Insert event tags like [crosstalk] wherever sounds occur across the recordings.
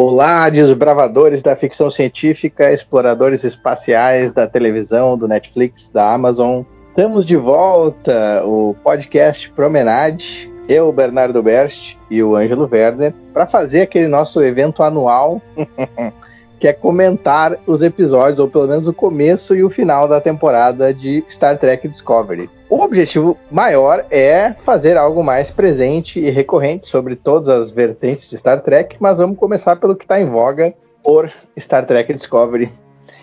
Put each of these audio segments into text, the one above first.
Olá, desbravadores da ficção científica, exploradores espaciais da televisão, do Netflix, da Amazon. Estamos de volta, o podcast Promenade. Eu, Bernardo Berst e o Ângelo Werner, para fazer aquele nosso evento anual, [laughs] que é comentar os episódios, ou pelo menos o começo e o final da temporada de Star Trek Discovery. O objetivo maior é fazer algo mais presente e recorrente sobre todas as vertentes de Star Trek, mas vamos começar pelo que está em voga por Star Trek Discovery,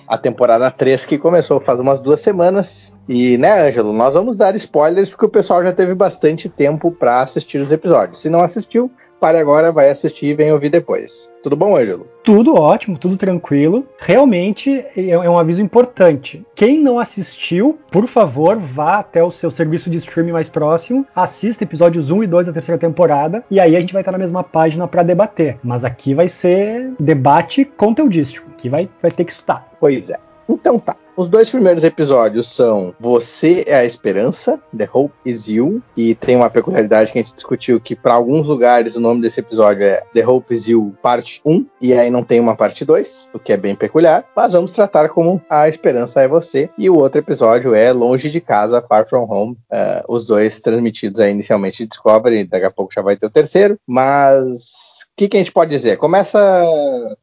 a temporada 3 que começou faz umas duas semanas. E, né, Ângelo, nós vamos dar spoilers porque o pessoal já teve bastante tempo para assistir os episódios. Se não assistiu, pare agora, vai assistir e vem ouvir depois. Tudo bom, Ângelo? Tudo ótimo, tudo tranquilo. Realmente é, é um aviso importante. Quem não assistiu, por favor, vá até o seu serviço de streaming mais próximo, assista episódios 1 e 2 da terceira temporada, e aí a gente vai estar na mesma página para debater. Mas aqui vai ser debate conteudístico, aqui vai, vai ter que estudar. Pois é. Então tá. Os dois primeiros episódios são Você é a Esperança, The Hope is You, e tem uma peculiaridade que a gente discutiu que para alguns lugares o nome desse episódio é The Hope is You parte 1, e aí não tem uma parte 2, o que é bem peculiar, mas vamos tratar como A Esperança é Você, e o outro episódio é Longe de Casa, Far From Home, uh, os dois transmitidos aí inicialmente de Discovery, daqui a pouco já vai ter o terceiro, mas que, que, a gente pode dizer? Começa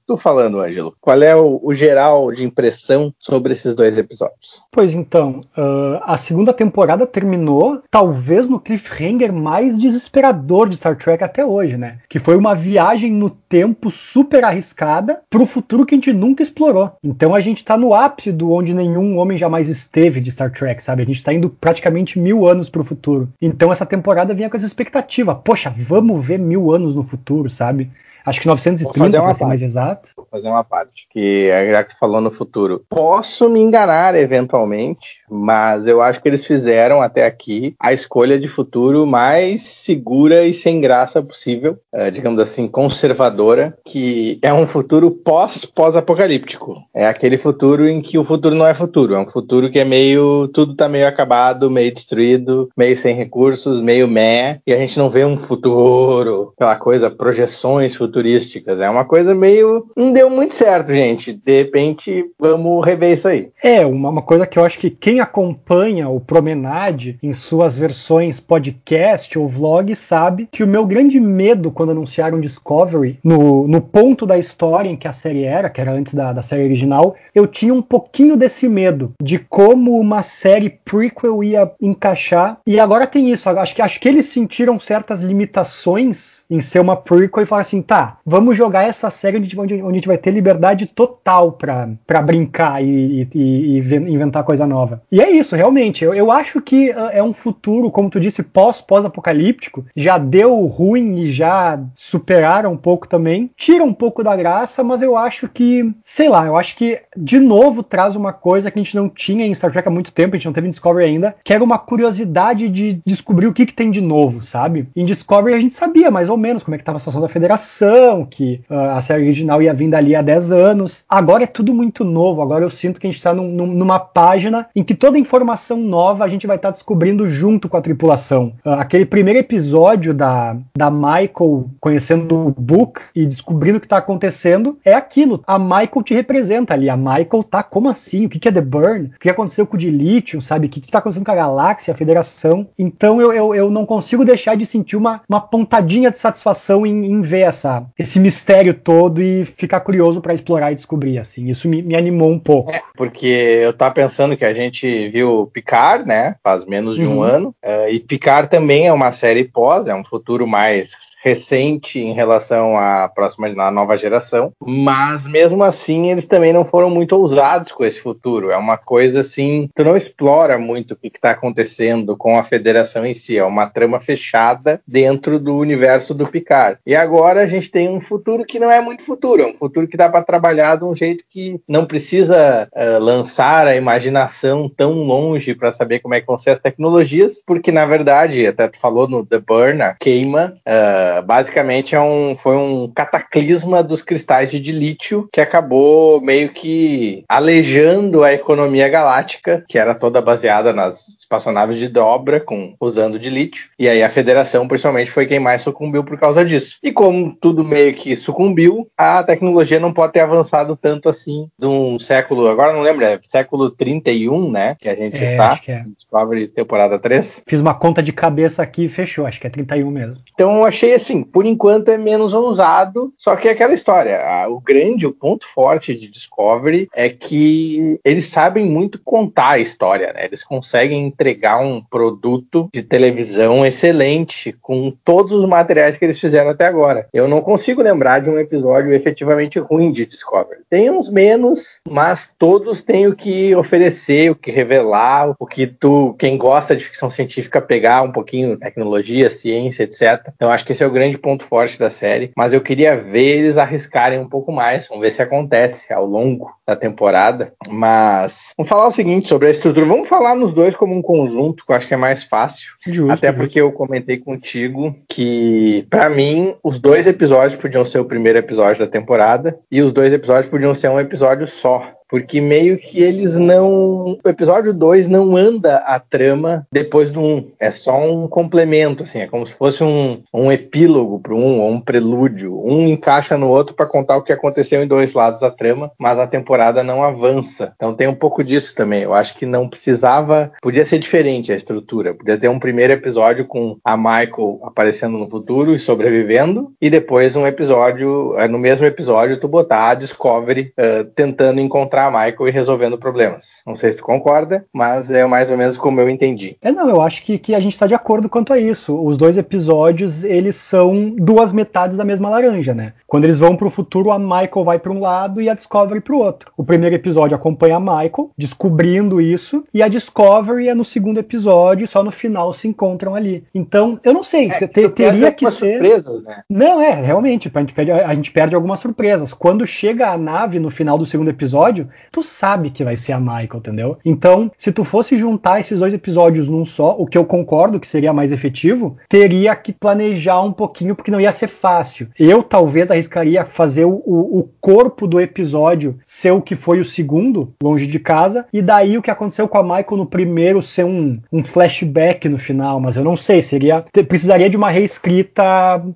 tu falando, Ângelo. Qual é o, o, geral de impressão sobre esses dois episódios? Pois então, uh, a segunda temporada terminou talvez no cliffhanger mais desesperador de Star Trek até hoje, né? Que foi uma viagem no tempo super arriscada para o futuro que a gente nunca explorou. Então a gente está no ápice do onde nenhum homem jamais esteve de Star Trek, sabe? A gente está indo praticamente mil anos para o futuro. Então essa temporada vinha com essa expectativa. Poxa, vamos ver mil anos no futuro, sabe? sabe? Acho que 930 para ser mais exato. Vou fazer uma parte, que já que falou no futuro. Posso me enganar eventualmente, mas eu acho que eles fizeram até aqui a escolha de futuro mais segura e sem graça possível, é, digamos assim, conservadora, que é um futuro pós-pós-apocalíptico. É aquele futuro em que o futuro não é futuro, é um futuro que é meio. tudo tá meio acabado, meio destruído, meio sem recursos, meio meh, e a gente não vê um futuro, aquela coisa, projeções futurísticas. É uma coisa meio. não deu muito certo, gente. De repente, vamos rever isso aí. É, uma, uma coisa que eu acho que quem acompanha o Promenade em suas versões podcast ou vlog sabe que o meu grande medo quando anunciaram Discovery, no, no ponto da história em que a série era, que era antes da, da série original, eu tinha um pouquinho desse medo de como uma série prequel ia encaixar. E agora tem isso. Acho que, acho que eles sentiram certas limitações em ser uma prequel e falaram assim: tá, vamos jogar essa série onde, onde, onde a gente vai ter liberdade total para brincar e, e, e, inventar coisa nova. E é isso, realmente. Eu, eu acho que uh, é um futuro, como tu disse, pós-pós-apocalíptico. Já deu ruim e já superaram um pouco também. Tira um pouco da graça, mas eu acho que, sei lá, eu acho que de novo traz uma coisa que a gente não tinha em Star Trek há muito tempo, a gente não teve em Discovery ainda, que era uma curiosidade de descobrir o que, que tem de novo, sabe? Em Discovery a gente sabia mais ou menos como é que estava a situação da federação, que uh, a série original ia vindo ali há 10 anos. Agora é tudo muito novo, agora eu sinto que a gente está num, numa página em que toda informação nova a gente vai estar tá descobrindo junto com a tripulação. Uh, aquele primeiro episódio da, da Michael conhecendo o Book e descobrindo o que está acontecendo é aquilo. A Michael te representa ali. A Michael tá como assim? O que, que é The Burn? O que aconteceu com o Dilithium, sabe? O que, que tá acontecendo com a galáxia, a federação? Então eu, eu, eu não consigo deixar de sentir uma, uma pontadinha de satisfação em, em ver essa, esse mistério todo e ficar curioso para explorar e descobrir, assim. Isso me, me animou um pouco. É, porque eu tava pensando que a gente viu Picard, né? Faz menos de uhum. um ano. Uh, e Picard também é uma série pós, é um futuro mais recente em relação à próxima à nova geração, mas mesmo assim eles também não foram muito ousados com esse futuro. É uma coisa assim, tu não explora muito o que está acontecendo com a federação em si, é uma trama fechada dentro do universo do Picard. E agora a gente tem um futuro que não é muito futuro, é um futuro que dá para trabalhar de um jeito que não precisa uh, lançar a imaginação tão longe para saber como é que vão ser as tecnologias, porque na verdade, até tu falou no The Burn, a queima uh, Uh, basicamente é um, foi um cataclisma dos cristais de lítio que acabou meio que alejando a economia galáctica, que era toda baseada nas espaçonaves de dobra, com, usando de lítio. E aí a federação, principalmente, foi quem mais sucumbiu por causa disso. E como tudo meio que sucumbiu, a tecnologia não pode ter avançado tanto assim de um século, agora não lembro, é século 31, né? Que a gente é, está. Acho que é. Discovery temporada 3. Fiz uma conta de cabeça aqui e fechou, acho que é 31 mesmo. Então eu achei assim, por enquanto é menos ousado, só que é aquela história. O grande, o ponto forte de Discovery é que eles sabem muito contar a história, né? Eles conseguem entregar um produto de televisão excelente com todos os materiais que eles fizeram até agora. Eu não consigo lembrar de um episódio efetivamente ruim de Discovery. Tem uns menos, mas todos têm o que oferecer, o que revelar, o que tu, quem gosta de ficção científica, pegar um pouquinho tecnologia, ciência, etc. Então acho que esse é o grande ponto forte da série. Mas eu queria ver eles arriscarem um pouco mais. Vamos ver se acontece ao longo da temporada. Mas vamos falar o seguinte sobre a estrutura. Vamos falar nos dois como um conjunto, que eu acho que é mais fácil. Justo, Até justo. porque eu comentei contigo que, para mim, os dois episódios podiam ser o primeiro episódio da temporada e os dois episódios podiam ser um episódio só porque meio que eles não. O episódio 2 não anda a trama depois do 1. Um. É só um complemento, assim. É como se fosse um, um epílogo para um, ou um prelúdio. Um encaixa no outro para contar o que aconteceu em dois lados da trama, mas a temporada não avança. Então tem um pouco disso também. Eu acho que não precisava. Podia ser diferente a estrutura. Podia ter um primeiro episódio com a Michael aparecendo no futuro e sobrevivendo, e depois um episódio, é, no mesmo episódio, tu botar a Discovery uh, tentando encontrar a Michael e resolvendo problemas. Não sei se tu concorda, mas é mais ou menos como eu entendi. É, não, eu acho que, que a gente está de acordo quanto a isso. Os dois episódios, eles são duas metades da mesma laranja, né? Quando eles vão para o futuro, a Michael vai para um lado e a Discovery para o outro. O primeiro episódio acompanha a Michael, descobrindo isso, e a Discovery é no segundo episódio, só no final se encontram ali. Então, eu não sei, é, te, teria que ser. Surpresas, né? Não, é, realmente, a gente, perde, a gente perde algumas surpresas. Quando chega a nave no final do segundo episódio, tu sabe que vai ser a Michael, entendeu? Então, se tu fosse juntar esses dois episódios num só, o que eu concordo que seria mais efetivo, teria que planejar um pouquinho, porque não ia ser fácil. Eu talvez arriscaria fazer o, o corpo do episódio ser o que foi o segundo, longe de casa, e daí o que aconteceu com a Michael no primeiro ser um, um flashback no final, mas eu não sei, seria precisaria de uma reescrita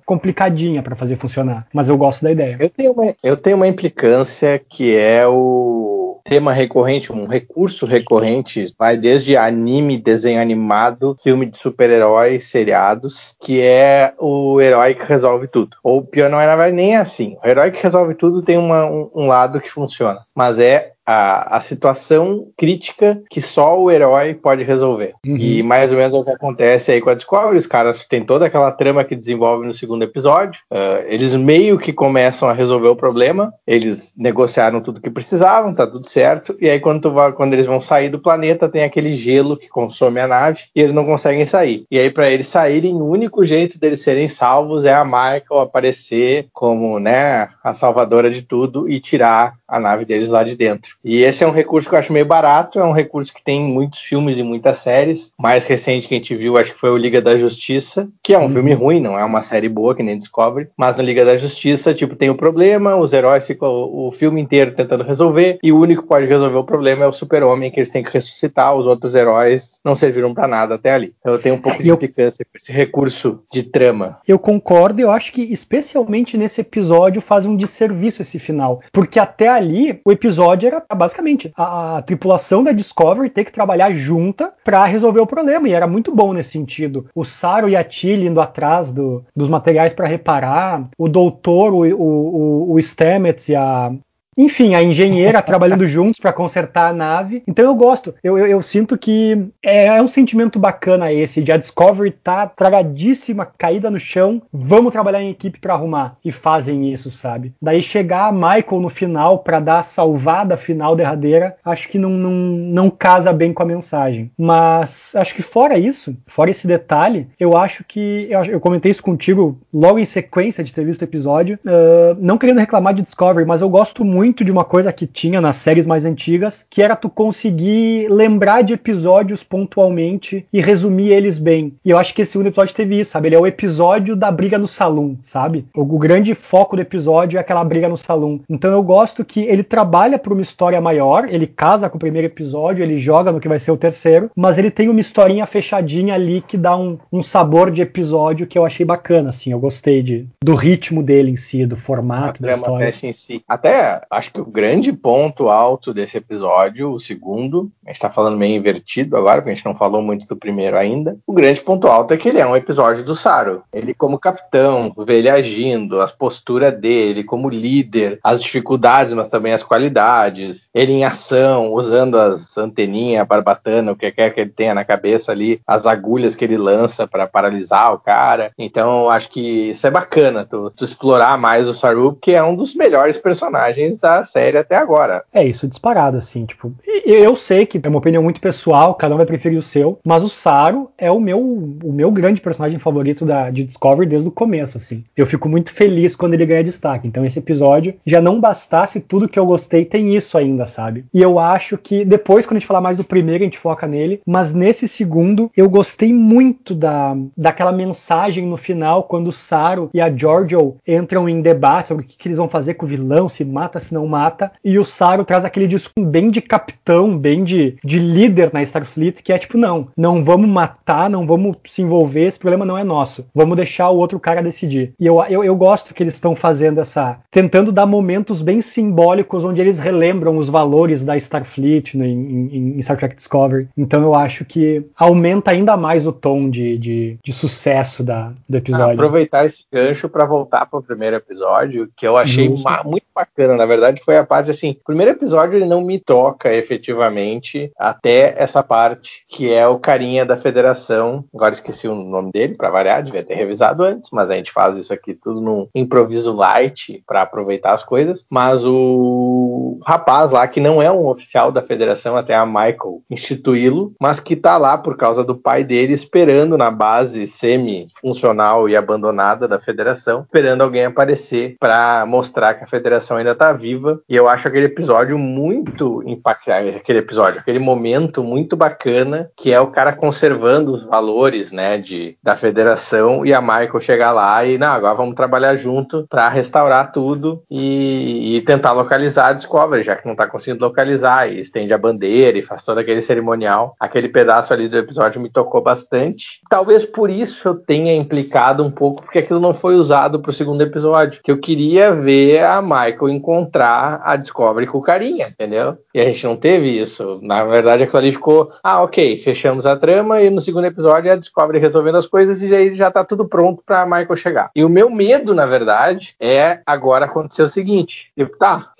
complicadinha para fazer funcionar, mas eu gosto da ideia. Eu tenho uma, eu tenho uma implicância que é o tema recorrente, um recurso recorrente, vai desde anime, desenho animado, filme de super-heróis, seriados, que é o herói que resolve tudo. Ou pior, não é nem assim. O herói que resolve tudo tem uma, um, um lado que funciona, mas é a, a situação crítica que só o herói pode resolver. Uhum. E mais ou menos é o que acontece aí com a Discovery. Os caras têm toda aquela trama que desenvolve no segundo episódio. Uh, eles meio que começam a resolver o problema. Eles negociaram tudo que precisavam, tá tudo certo. E aí, quando, vai, quando eles vão sair do planeta, tem aquele gelo que consome a nave e eles não conseguem sair. E aí, para eles saírem, o único jeito deles serem salvos é a Michael aparecer como né, a salvadora de tudo e tirar a nave deles lá de dentro. E esse é um recurso que eu acho meio barato, é um recurso que tem muitos filmes e muitas séries. Mais recente que a gente viu, acho que foi o Liga da Justiça, que é um uhum. filme ruim, não é uma série boa que nem Discovery, mas no Liga da Justiça, tipo, tem o problema, os heróis ficam o, filme inteiro tentando resolver, e o único que pode resolver o problema é o super-homem, que eles têm que ressuscitar, os outros heróis não serviram para nada até ali. Então, eu tenho um pouco de eu... picância com esse recurso de trama. Eu concordo, eu acho que especialmente nesse episódio faz um desserviço esse final, porque até ali o episódio era basicamente a, a tripulação da Discovery ter que trabalhar junta para resolver o problema e era muito bom nesse sentido. O Saro e a Tilly indo atrás do, dos materiais para reparar, o doutor, o, o, o Stamets e a, enfim, a engenheira trabalhando [laughs] juntos para consertar a nave. Então eu gosto. Eu, eu, eu, sinto que é, é um sentimento bacana esse de a Discovery tá tragadíssima, caída no chão. Vamos trabalhar em equipe para arrumar. E fazem isso, sabe? Daí chegar a Michael no final para dar a salvada final derradeira, acho que não, não, não casa bem com a mensagem. Mas acho que fora isso, fora esse detalhe, eu acho que. Eu, eu comentei isso contigo logo em sequência de ter visto o episódio. Uh, não querendo reclamar de Discovery, mas eu gosto muito muito de uma coisa que tinha nas séries mais antigas, que era tu conseguir lembrar de episódios pontualmente e resumir eles bem. E eu acho que esse segundo episódio teve isso, sabe? Ele é o episódio da briga no salão, sabe? O, o grande foco do episódio é aquela briga no salão. Então eu gosto que ele trabalha para uma história maior, ele casa com o primeiro episódio, ele joga no que vai ser o terceiro, mas ele tem uma historinha fechadinha ali que dá um, um sabor de episódio que eu achei bacana, assim. Eu gostei de, do ritmo dele em si, do formato da história. Em si. Até acho que o grande ponto alto desse episódio, o segundo, a gente tá falando meio invertido agora, porque a gente não falou muito do primeiro ainda. O grande ponto alto é que ele é um episódio do Saro. Ele como capitão, vê ele agindo, as posturas dele como líder, as dificuldades, mas também as qualidades. Ele em ação, usando as anteninhas, barbatana, o que quer que ele tenha na cabeça ali, as agulhas que ele lança para paralisar o cara. Então, acho que isso é bacana, tu, tu explorar mais o Saru, que é um dos melhores personagens da série até agora. É isso disparado, assim, tipo, eu sei que é uma opinião muito pessoal, cada um vai preferir o seu, mas o Saru é o meu, o meu grande personagem favorito da, de Discovery desde o começo, assim. Eu fico muito feliz quando ele ganha destaque. Então, esse episódio já não bastasse tudo que eu gostei, tem isso ainda, sabe? E eu acho que depois, quando a gente falar mais do primeiro, a gente foca nele, mas nesse segundo, eu gostei muito da, daquela mensagem no final, quando o Saru e a Giorgio entram em debate sobre o que, que eles vão fazer com o vilão, se mata, se não mata, e o Saru traz aquele discurso bem de capitão, bem de, de líder na Starfleet, que é tipo, não, não vamos matar, não vamos se envolver, esse problema não é nosso, vamos deixar o outro cara decidir. E eu, eu, eu gosto que eles estão fazendo essa, tentando dar momentos bem simbólicos onde eles relembram os valores da Starfleet né, em, em, em Star Trek Discovery. Então eu acho que aumenta ainda mais o tom de, de, de sucesso da, do episódio. Ah, aproveitar esse gancho para voltar para o primeiro episódio, que eu achei muito bacana. Na verdade, foi a parte assim: o primeiro episódio ele não me toca efetivamente até essa parte, que é o carinha da federação. Agora esqueci o nome dele, para variar, devia ter revisado antes, mas a gente faz isso aqui tudo num improviso light para aproveitar as coisas. Mas o rapaz lá, que não é um oficial da federação, até a Michael instituí-lo, mas que tá lá por causa do pai dele, esperando na base semi-funcional e abandonada da federação, esperando alguém aparecer para mostrar que a federação ainda tá viva. E eu acho aquele episódio muito impactante, aquele episódio, aquele momento muito bacana, que é o cara conservando os valores, né, de, da federação e a Michael chegar lá e, não, agora vamos trabalhar junto para restaurar tudo e, e, tentar localizar a Discovery, já que não tá conseguindo localizar, e estende a bandeira e faz todo aquele cerimonial. Aquele pedaço ali do episódio me tocou bastante. Talvez por isso eu tenha implicado um pouco, porque aquilo não foi usado pro segundo episódio, que eu queria ver a Michael encontrar a Discovery com o carinha, entendeu? E a gente não teve isso. Na verdade, aquilo ali ficou, ah, ok, fechamos a trama e no segundo episódio a Discovery resolvendo as coisas e aí já tá tudo pronto pra Michael chegar. E o meu medo, na verdade, é agora acontecer o seguinte: tipo, tá,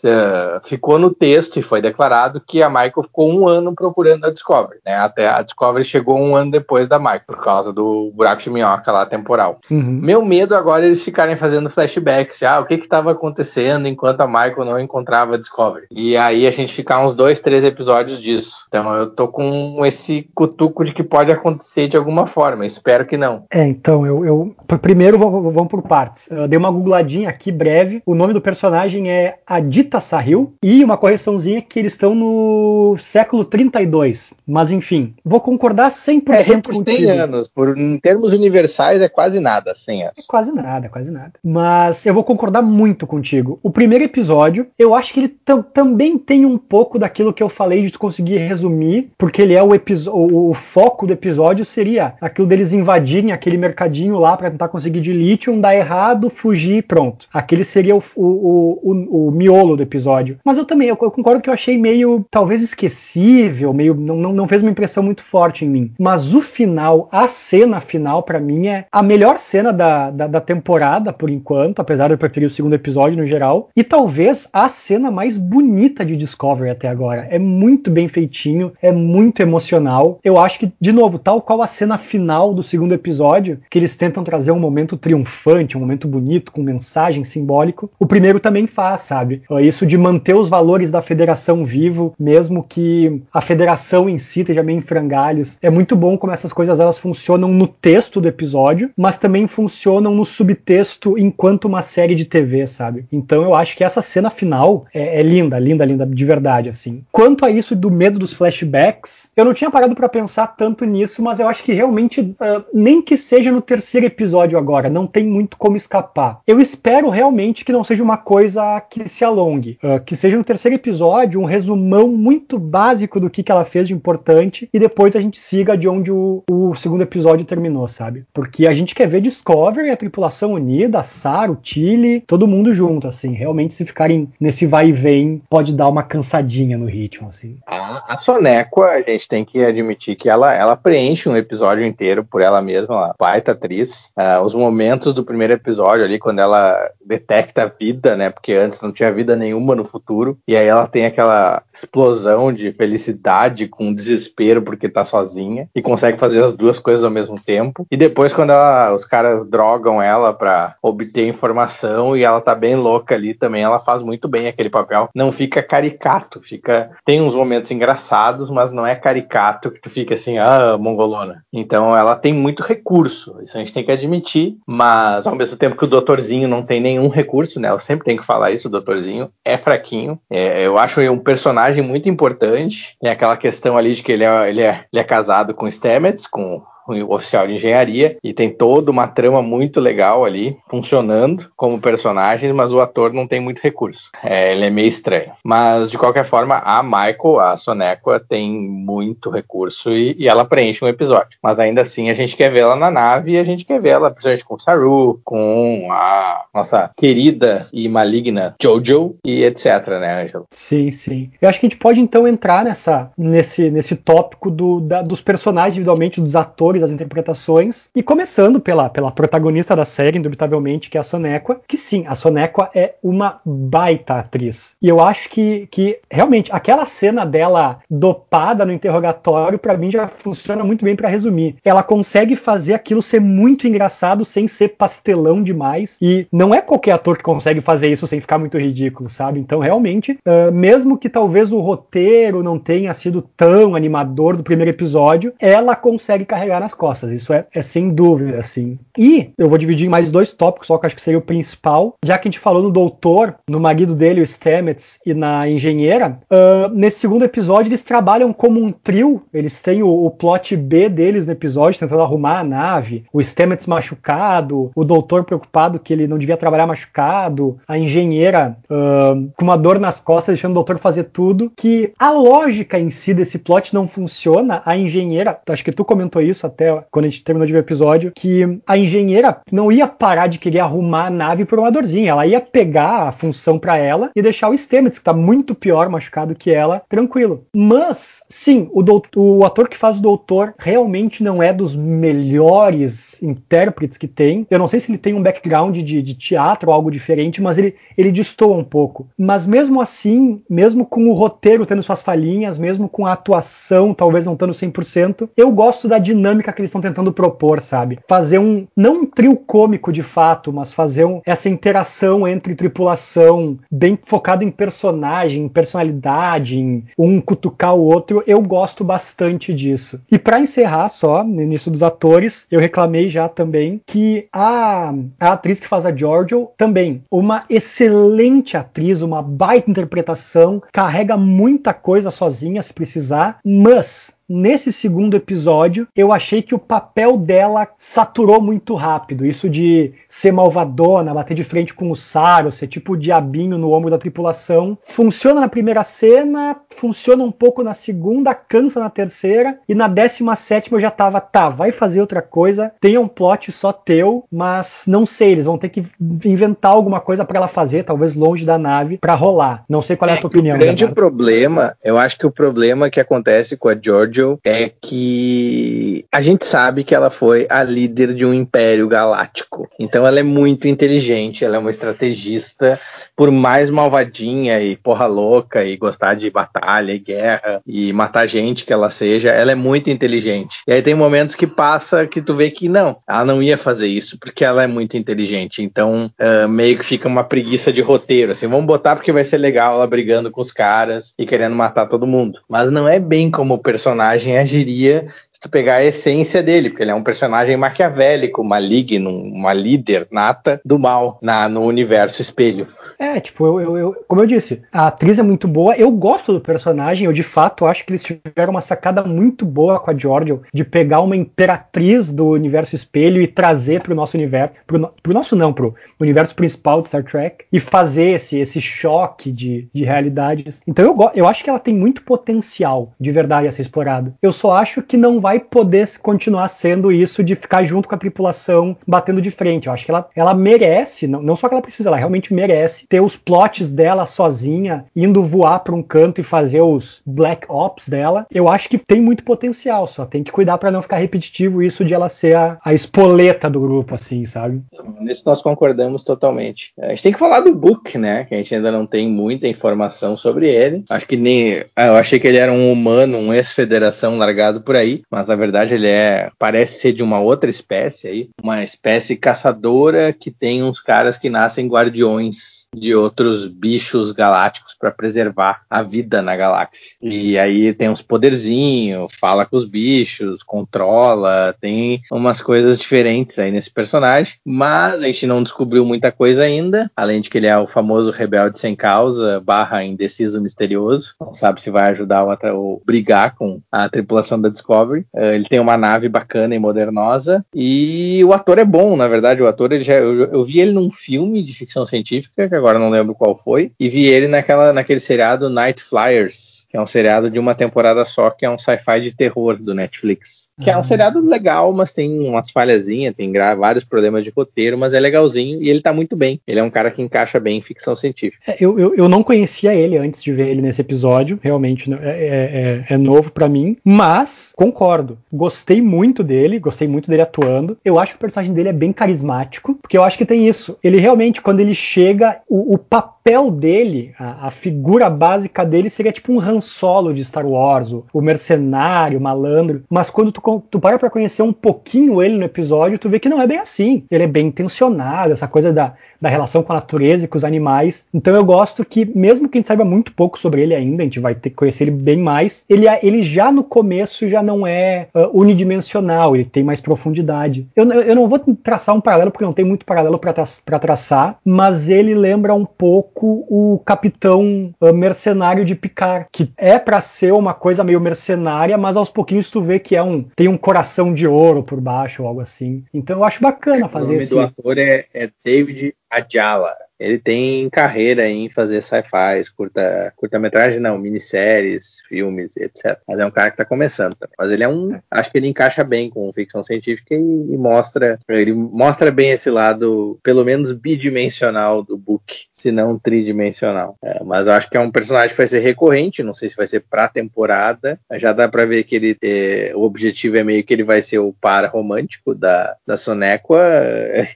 ficou no texto e foi declarado que a Michael ficou um ano procurando a Discovery, né? Até a Discovery chegou um ano depois da Michael, por causa do buraco de minhoca lá temporal. Uhum. Meu medo agora é eles ficarem fazendo flashbacks, já, ah, o que estava acontecendo enquanto a Michael não encontrava a Discovery. E aí a gente ficar uns dois, três episódios disso. Então eu tô com esse cutuco de que pode acontecer de alguma forma. Espero que não. É, então eu, eu primeiro vamos por partes. Eu dei uma googladinha aqui breve. O nome do personagem é Adita Sahil e uma correçãozinha que eles estão no século 32. Mas enfim, vou concordar 100% é, por 100 anos. Por, em termos universais é quase nada, 100 anos. É quase nada, quase nada. Mas eu vou concordar muito contigo. O primeiro episódio, eu acho que ele também tem um pouco daquilo que eu falei de tu conseguir resumir, porque ele é o, o, o foco do episódio seria aquilo deles invadirem aquele mercadinho lá para tentar conseguir de lítio, dar errado, fugir e pronto. Aquele seria o, o, o, o miolo do episódio. Mas eu também, eu, eu, concordo que eu achei meio, talvez esquecível, meio, não, não, não fez uma impressão muito forte em mim. Mas o final, a cena final, para mim, é a melhor cena da, da, da temporada, por enquanto, apesar de eu preferir o segundo episódio no geral. E talvez a cena mais bonita de Discovery até agora. É muito bem feitinho, é muito emocional. Eu acho que, de novo, tal qual a cena final do segundo episódio, que eles tentam trazer um momento triunfante, um momento bonito, com mensagem simbólico, o primeiro também faz, sabe? Isso de manter os valores da federação vivo, mesmo que a federação em si esteja meio em frangalhos. É muito bom como essas coisas elas funcionam no texto do episódio, mas também funcionam no subtexto enquanto uma série de TV, sabe? Então eu acho que essa cena final é, é linda, linda, linda, de verdade, assim. Quanto a isso do medo dos flashbacks, eu não tinha parado para pensar tanto nisso, mas eu acho que realmente, uh, nem que seja no terceiro episódio agora, não tem muito como escapar. Eu espero realmente que não seja uma coisa que se alongue, uh, que seja no terceiro episódio um resumão muito básico do que, que ela fez de importante e depois a gente siga de onde o, o segundo episódio terminou, sabe? Porque a gente quer ver Discovery, a tripulação unida, a Sarah, o Tilly, todo mundo junto, assim. Realmente, se ficarem nesse vai e vem, pode dar uma cansadinha no ritmo, assim. A, a a gente tem que admitir que ela, ela preenche um episódio inteiro por ela mesma, uma baita atriz. Uh, os momentos do primeiro episódio ali, quando ela detecta a vida, né? Porque antes não tinha vida nenhuma no futuro. E aí ela tem aquela explosão de felicidade com desespero porque tá sozinha e consegue fazer as duas coisas ao mesmo tempo. E depois, quando ela, os caras drogam ela para obter informação e ela tá bem louca ali também, ela faz muito bem aquele papel. Não fica caricato, fica. Tem uns momentos engraçados, mas não é caricato que tu fica assim, ah, mongolona. Então ela tem muito recurso, isso a gente tem que admitir, mas ao mesmo tempo que o doutorzinho não tem nenhum recurso, né? Eu sempre tenho que falar isso, o doutorzinho é fraquinho. É, eu acho um personagem muito importante. Tem aquela questão ali de que ele é, ele é, ele é casado com Stamets, com um oficial de engenharia, e tem toda uma trama muito legal ali, funcionando como personagem, mas o ator não tem muito recurso. É, ele é meio estranho. Mas, de qualquer forma, a Michael, a Sonequa, tem muito recurso e, e ela preenche um episódio. Mas ainda assim, a gente quer ver ela na nave e a gente quer ela, principalmente com o Saru, com a nossa querida e maligna Jojo e etc, né, Angelo? Sim, sim. Eu acho que a gente pode então entrar nessa, nesse, nesse tópico do, da, dos personagens individualmente, dos atores das interpretações, e começando pela, pela protagonista da série, indubitavelmente, que é a Sonequa, que sim, a Sonequa é uma baita atriz. E eu acho que, que realmente, aquela cena dela dopada no interrogatório, para mim já funciona muito bem para resumir. Ela consegue fazer aquilo ser muito engraçado sem ser pastelão demais, e não é qualquer ator que consegue fazer isso sem ficar muito ridículo, sabe? Então, realmente, uh, mesmo que talvez o roteiro não tenha sido tão animador do primeiro episódio, ela consegue carregar na nas costas. Isso é, é, sem dúvida, assim. E eu vou dividir em mais dois tópicos, só que acho que seria o principal. Já que a gente falou no doutor, no marido dele, o Stamets, e na engenheira, uh, nesse segundo episódio eles trabalham como um trio. Eles têm o, o, plot B deles no episódio, tentando arrumar a nave, o Stamets machucado, o doutor preocupado que ele não devia trabalhar machucado, a engenheira uh, com uma dor nas costas, deixando o doutor fazer tudo. Que a lógica em si desse plot não funciona. A engenheira, acho que tu comentou isso até quando a gente terminou de ver o episódio, que a engenheira não ia parar de querer arrumar a nave por uma dorzinha. Ela ia pegar a função para ela e deixar o Stamets, que tá muito pior machucado que ela, tranquilo. Mas, sim, o, doutor, o ator que faz o doutor realmente não é dos melhores intérpretes que tem. Eu não sei se ele tem um background de, de teatro ou algo diferente, mas ele, ele destoa um pouco. Mas mesmo assim, mesmo com o roteiro tendo suas falhinhas, mesmo com a atuação talvez não estando 100%, eu gosto da dinâmica dinâmica que eles estão tentando propor, sabe? Fazer um, não um trio cômico de fato, mas fazer um, essa interação entre tripulação bem focado em personagem, em personalidade, em um cutucar o outro, eu gosto bastante disso. E para encerrar só, no início dos atores, eu reclamei já também que a, a atriz que faz a Giorgio, também, uma excelente atriz, uma baita interpretação, carrega muita coisa sozinha se precisar, mas Nesse segundo episódio, eu achei que o papel dela saturou muito rápido. Isso de ser malvadona, bater de frente com o Saro, ser tipo o diabinho no ombro da tripulação. Funciona na primeira cena, funciona um pouco na segunda, cansa na terceira, e na décima sétima eu já tava, tá, vai fazer outra coisa, tenha um plot só teu, mas não sei, eles vão ter que inventar alguma coisa para ela fazer, talvez longe da nave, para rolar. Não sei qual é, é a tua opinião. O grande Leonardo. problema, eu acho que o problema que acontece com a George É que a gente sabe que ela foi a líder de um império galáctico. Então ela é muito inteligente, ela é uma estrategista, por mais malvadinha e porra louca e gostar de batalha e guerra e matar gente que ela seja, ela é muito inteligente. E aí tem momentos que passa que tu vê que não, ela não ia fazer isso porque ela é muito inteligente. Então uh, meio que fica uma preguiça de roteiro, assim, vamos botar porque vai ser legal ela brigando com os caras e querendo matar todo mundo. Mas não é bem como o personagem agiria se tu pegar a essência dele, porque ele é um personagem maquiavélico, maligno, uma líder nata do mal na, no universo espelho. É, tipo, eu, eu, eu, como eu disse, a atriz é muito boa, eu gosto do personagem, eu de fato acho que eles tiveram uma sacada muito boa com a Georgia de pegar uma imperatriz do universo espelho e trazer pro nosso universo, pro, pro nosso não, pro universo principal de Star Trek, e fazer esse, esse choque de, de realidades. Então eu, eu acho que ela tem muito potencial de verdade a ser explorado. Eu só acho que não vai poder continuar sendo isso de ficar junto com a tripulação batendo de frente. Eu acho que ela, ela merece, não, não só que ela precisa, ela realmente merece ter os plots dela sozinha, indo voar para um canto e fazer os Black Ops dela, eu acho que tem muito potencial, só tem que cuidar para não ficar repetitivo isso de ela ser a, a espoleta do grupo, assim, sabe? Nisso nós concordamos totalmente. A gente tem que falar do Book, né? Que a gente ainda não tem muita informação sobre ele. Acho que nem. Ah, eu achei que ele era um humano, um ex-federação largado por aí, mas na verdade ele é. Parece ser de uma outra espécie aí, uma espécie caçadora que tem uns caras que nascem guardiões de outros bichos galácticos para preservar a vida na galáxia. E aí tem uns poderzinhos, fala com os bichos, controla, tem umas coisas diferentes aí nesse personagem, mas a gente não descobriu muita coisa ainda, além de que ele é o famoso rebelde sem causa, barra indeciso misterioso, não sabe se vai ajudar ou, ou brigar com a tripulação da Discovery. Uh, ele tem uma nave bacana e modernosa, e o ator é bom, na verdade, o ator, ele já, eu, eu vi ele num filme de ficção científica, agora não lembro qual foi, e vi ele naquela, naquele seriado Night Flyers, que é um seriado de uma temporada só, que é um sci-fi de terror do Netflix. Que é um ah. seriado legal, mas tem umas falhazinhas, tem vários problemas de roteiro, mas é legalzinho e ele tá muito bem. Ele é um cara que encaixa bem em ficção científica. É, eu, eu, eu, não conhecia ele antes de ver ele nesse episódio, realmente né, é, é, é, é novo para mim, mas concordo. Gostei muito dele, gostei muito dele atuando. Eu acho que o personagem dele é bem carismático, porque eu acho que tem isso. Ele realmente, quando ele chega, o, o papel dele, a, a, figura básica dele seria tipo um Han Solo de Star Wars, o, o mercenário, o malandro, mas quando tu tu para pra conhecer um pouquinho ele no episódio, tu vê que não é bem assim. Ele é bem intencionado, essa coisa da, da relação com a natureza e com os animais. Então eu gosto que, mesmo que a gente saiba muito pouco sobre ele ainda, a gente vai ter que conhecer ele bem mais, ele, ele já no começo já não é uh, unidimensional, ele tem mais profundidade. Eu, eu não vou traçar um paralelo, porque não tem muito paralelo para traçar, mas ele lembra um pouco o capitão uh, mercenário de Picard, que é para ser uma coisa meio mercenária, mas aos pouquinhos tu vê que é um tem um coração de ouro por baixo ou algo assim. Então eu acho bacana fazer isso. O nome esse... do ator é, é David Adjala. Ele tem carreira em fazer sci-fi, curta, curta-metragem, não, minisséries, filmes, etc. Mas é um cara que está começando. Também. Mas ele é um. Acho que ele encaixa bem com ficção científica e, e, mostra. Ele mostra bem esse lado, pelo menos bidimensional do book, se não tridimensional. É, mas eu acho que é um personagem que vai ser recorrente, não sei se vai ser pra temporada. Já dá pra ver que ele. É, o objetivo é meio que ele vai ser o par romântico da, da Sonequa.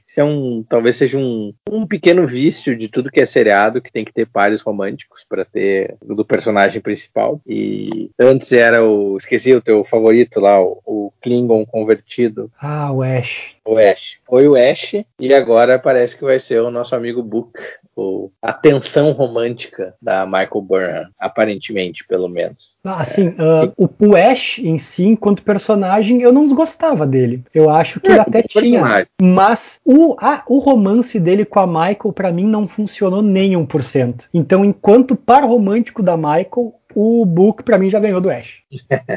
Esse é um. Talvez seja um um pequeno vício de tudo que é seriado que tem que ter pares românticos para ter do personagem principal. E antes era o. Esqueci o teu favorito lá, o, o Klingon convertido. Ah, o Ash. O Ash. Foi o Ash e agora parece que vai ser o nosso amigo Book, o, a tensão romântica da Michael Burnham, aparentemente, pelo menos. Assim, é. uh, o, o, Ash em si, enquanto personagem, eu não desgostava dele. Eu acho que é, ele até tinha. Personagem. Mas o, a, o romance dele com a Michael, para mim, não funcionou nem 1%. Então, enquanto par romântico da Michael, o Book para mim já ganhou do Ash.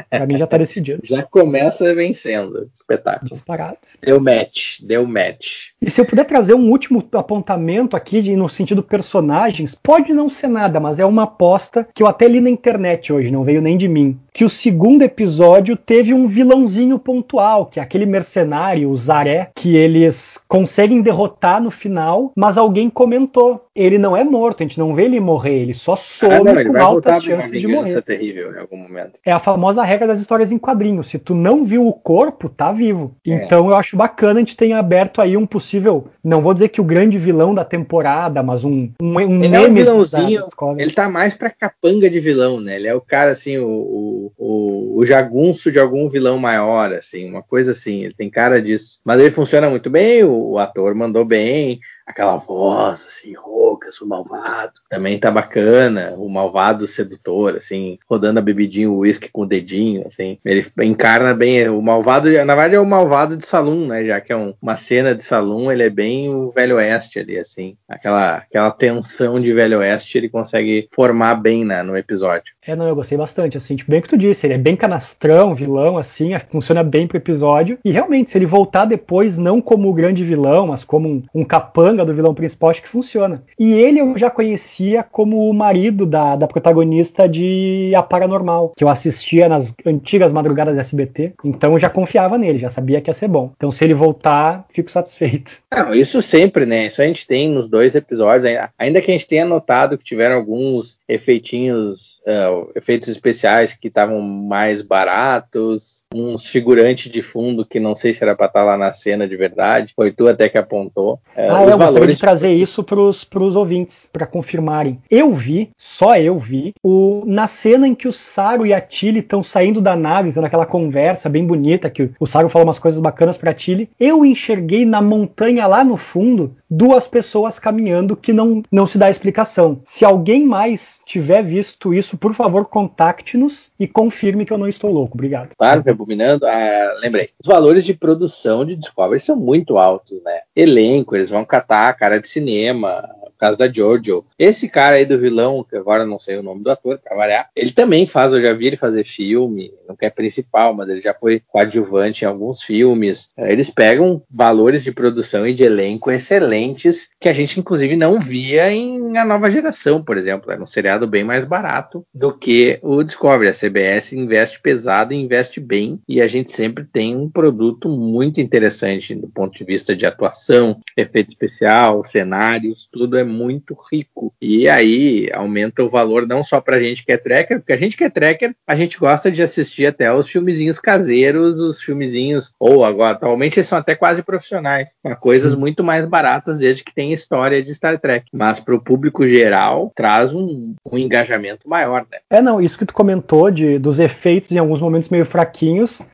Para mim já tá decidido. já começa vencendo. Espetáculo. Disparado. Deu match, deu match. E se eu puder trazer um último apontamento aqui de, no sentido personagens, pode não ser nada, mas é uma aposta que eu até li na internet hoje, não veio nem de mim. Que o segundo episódio teve um vilãozinho pontual, que é aquele mercenário, o Zaré, que eles conseguem derrotar no final, mas alguém comentou. Ele não é morto, a gente não vê ele morrer, ele só some ah, não, ele com altas chances de morrer. terrível em algum momento. É a famosa regra das histórias em quadrinhos. Se tu não viu o corpo, tá vivo. É. Então eu acho bacana a gente ter aberto aí um possível, não vou dizer que o grande vilão da temporada, mas um, um, um ele é um vilãozinho. ele tá mais pra capanga de vilão, né? Ele é o cara assim, o, o, o, jagunço de algum vilão maior, assim, uma coisa assim. Ele tem cara disso. Mas ele funciona muito bem, o, o ator mandou bem, aquela voz assim, rouca, sou malvado. Também tá bacana, o malvado sedutor, assim, rodando a bebidinha, o uísque com o dedinho, assim. Ele encarna bem o malvado, na verdade é o malvado de salão, né? Já que é um, uma cena de salão, ele é bem o Velho Oeste ali, assim. Aquela, aquela tensão de Velho Oeste ele consegue formar bem na, no episódio. É, não, eu gostei bastante, assim, tipo, bem que tu disse, ele é bem canastrão, vilão, assim, funciona bem pro episódio. E realmente, se ele voltar depois, não como o grande vilão, mas como um, um capanga do vilão principal, acho que funciona. E ele eu já conhecia como o marido da, da protagonista de A Paranormal, que eu assistia nas antigas madrugadas da SBT. Então eu já confiava nele, já sabia que ia ser bom. Então se ele voltar, fico satisfeito. [laughs] Não, isso sempre, né? Isso a gente tem nos dois episódios. Ainda que a gente tenha notado que tiveram alguns efeitinhos uh, efeitos especiais que estavam mais baratos, uns figurantes de fundo que não sei se era para estar tá lá na cena de verdade, foi tu até que apontou. Uh, ah, eu gostaria de trazer isso para os ouvintes, para confirmarem. Eu vi, só eu vi, o, na cena em que o Saro e a Tilly estão saindo da nave, tendo aquela conversa bem bonita, que o Saro fala umas coisas bacanas para Tilly, eu enxerguei na montanha lá no fundo duas pessoas caminhando que não, não se dá explicação. Se alguém mais tiver visto isso, por favor, contacte-nos e confirme que eu não estou louco. Obrigado. Claro, rebobinando, ah, lembrei. Os valores de produção de Discovery são muito altos, né? Elenco, eles vão catar cara de cinema, caso da Jojo. Esse cara aí do vilão, que agora não sei o nome do ator, pra variar, ele também faz, eu já vi ele fazer filme, não é principal, mas ele já foi coadjuvante em alguns filmes. É, eles pegam valores de produção e de elenco excelentes que a gente, inclusive, não via em A Nova Geração, por exemplo. Era um seriado bem mais barato do que o Discovery. A CBS investe pesado e investe bem, e a gente sempre tem um produto muito interessante do ponto de vista de atuação, efeito especial, cenários, tudo é muito rico. E aí aumenta o valor não só pra gente que é tracker, porque a gente que é tracker, a gente gosta de assistir até os filmezinhos caseiros, os filmezinhos, ou agora, atualmente eles são até quase profissionais, coisas Sim. muito mais baratas desde que tem história de Star Trek. Mas pro público geral, traz um, um engajamento maior, né? É, não, isso que tu comentou de, dos efeitos em alguns momentos meio fraquinhos,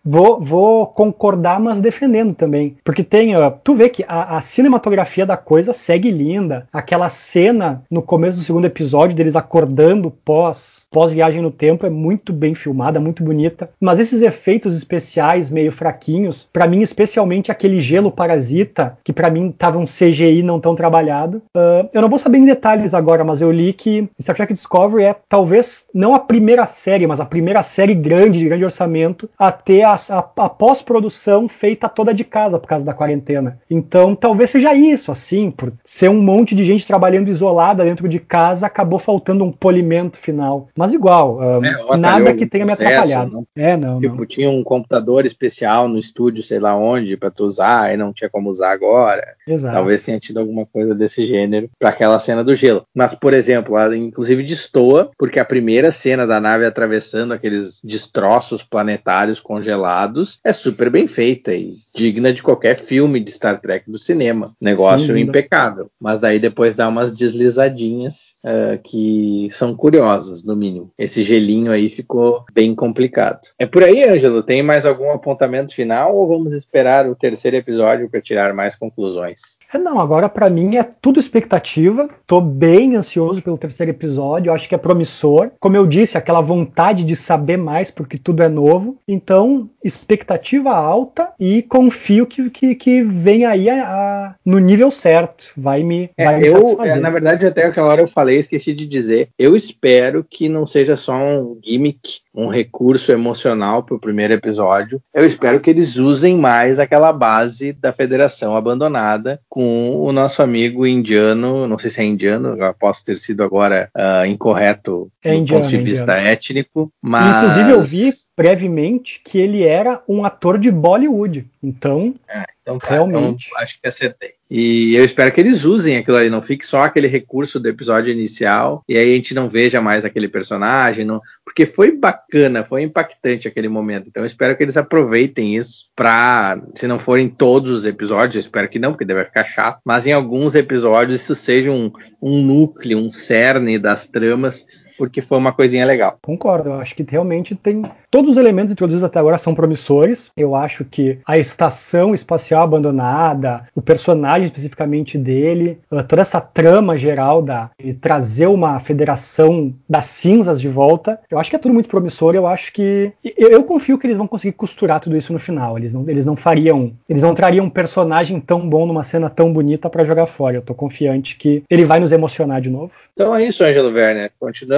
vou, vou concordar, mas defendendo também. Porque tem, uh, tu vê que a, a cinematografia da coisa segue linda, aquela cena no começo do segundo episódio deles acordando pós pós-viagem no tempo é muito bem filmada, muito bonita. Mas esses efeitos especiais meio fraquinhos, para mim, especialmente aquele gelo parasita, que para mim tava um CGI não tão trabalhado. Uh, eu não vou saber em detalhes agora, mas eu li que Star Trek Discovery é talvez não a primeira série, mas a primeira série grande, de grande orçamento, a ter a, a, a pós-produção feita toda de casa por causa da quarentena. Então talvez seja isso, assim, por ser um monte de gente trabalhando isolada dentro de casa, acabou faltando um polimento final. Mas igual, uh, é, nada que tenha me atrapalhado. Não, é, não. Tipo, não. tinha um computador especial no estúdio, sei lá onde, para tu usar, e não tinha como usar agora. Exato. Talvez tenha tido alguma coisa desse gênero para aquela cena do gelo. Mas, por exemplo, ela inclusive destoa, porque a primeira cena da nave atravessando aqueles destroços planetários congelados é super bem feita e digna de qualquer filme de Star Trek do cinema. Negócio Sim, impecável. Mas daí depois dá umas deslizadinhas uh, que são curiosas, no mínimo. Esse gelinho aí ficou bem complicado. É por aí, Ângelo. Tem mais algum apontamento final ou vamos esperar o terceiro episódio para tirar mais conclusões? É, não, agora para mim é tudo expectativa. Tô bem ansioso pelo terceiro episódio. Acho que é promissor. Como eu disse, aquela vontade de saber mais porque tudo é novo. Então, expectativa alta e confio que, que, que vem aí a, a, no nível certo. Vai me, é, vai me eu, é, Na verdade, até aquela hora eu falei, esqueci de dizer. Eu espero que não seja só um gimmick um recurso emocional para o primeiro episódio. Eu espero que eles usem mais aquela base da federação abandonada com o nosso amigo indiano, não sei se é indiano, eu posso ter sido agora uh, incorreto é do indiano, ponto de vista étnico, mas... Inclusive eu vi brevemente que ele era um ator de Bollywood. Então, é, então tá, realmente. Então, acho que acertei. E eu espero que eles usem aquilo ali, não fique só aquele recurso do episódio inicial e aí a gente não veja mais aquele personagem, não, porque foi bacana, foi impactante aquele momento. Então eu espero que eles aproveitem isso para, se não forem todos os episódios, eu espero que não, porque deve ficar chato, mas em alguns episódios isso seja um, um núcleo, um cerne das tramas porque foi uma coisinha legal. Concordo, eu acho que realmente tem. Todos os elementos introduzidos até agora são promissores. Eu acho que a estação espacial abandonada, o personagem especificamente dele, uh, toda essa trama geral da de trazer uma federação das cinzas de volta, eu acho que é tudo muito promissor. Eu acho que. Eu, eu confio que eles vão conseguir costurar tudo isso no final. Eles não, eles não fariam. Eles não trariam um personagem tão bom numa cena tão bonita para jogar fora. Eu tô confiante que ele vai nos emocionar de novo. Então é isso, Ângelo Werner.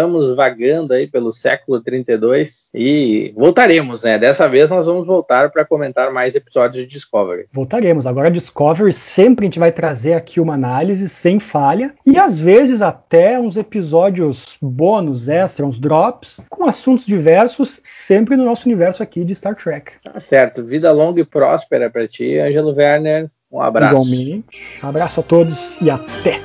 Continuamos vagando aí pelo século 32 e voltaremos, né? Dessa vez nós vamos voltar para comentar mais episódios de Discovery. Voltaremos. Agora Discovery sempre a gente vai trazer aqui uma análise sem falha e às vezes até uns episódios bônus, extra, uns drops com assuntos diversos, sempre no nosso universo aqui de Star Trek. Tá certo. Vida longa e próspera para ti, Ângelo Werner. Um abraço. Igualmente. Abraço a todos e até.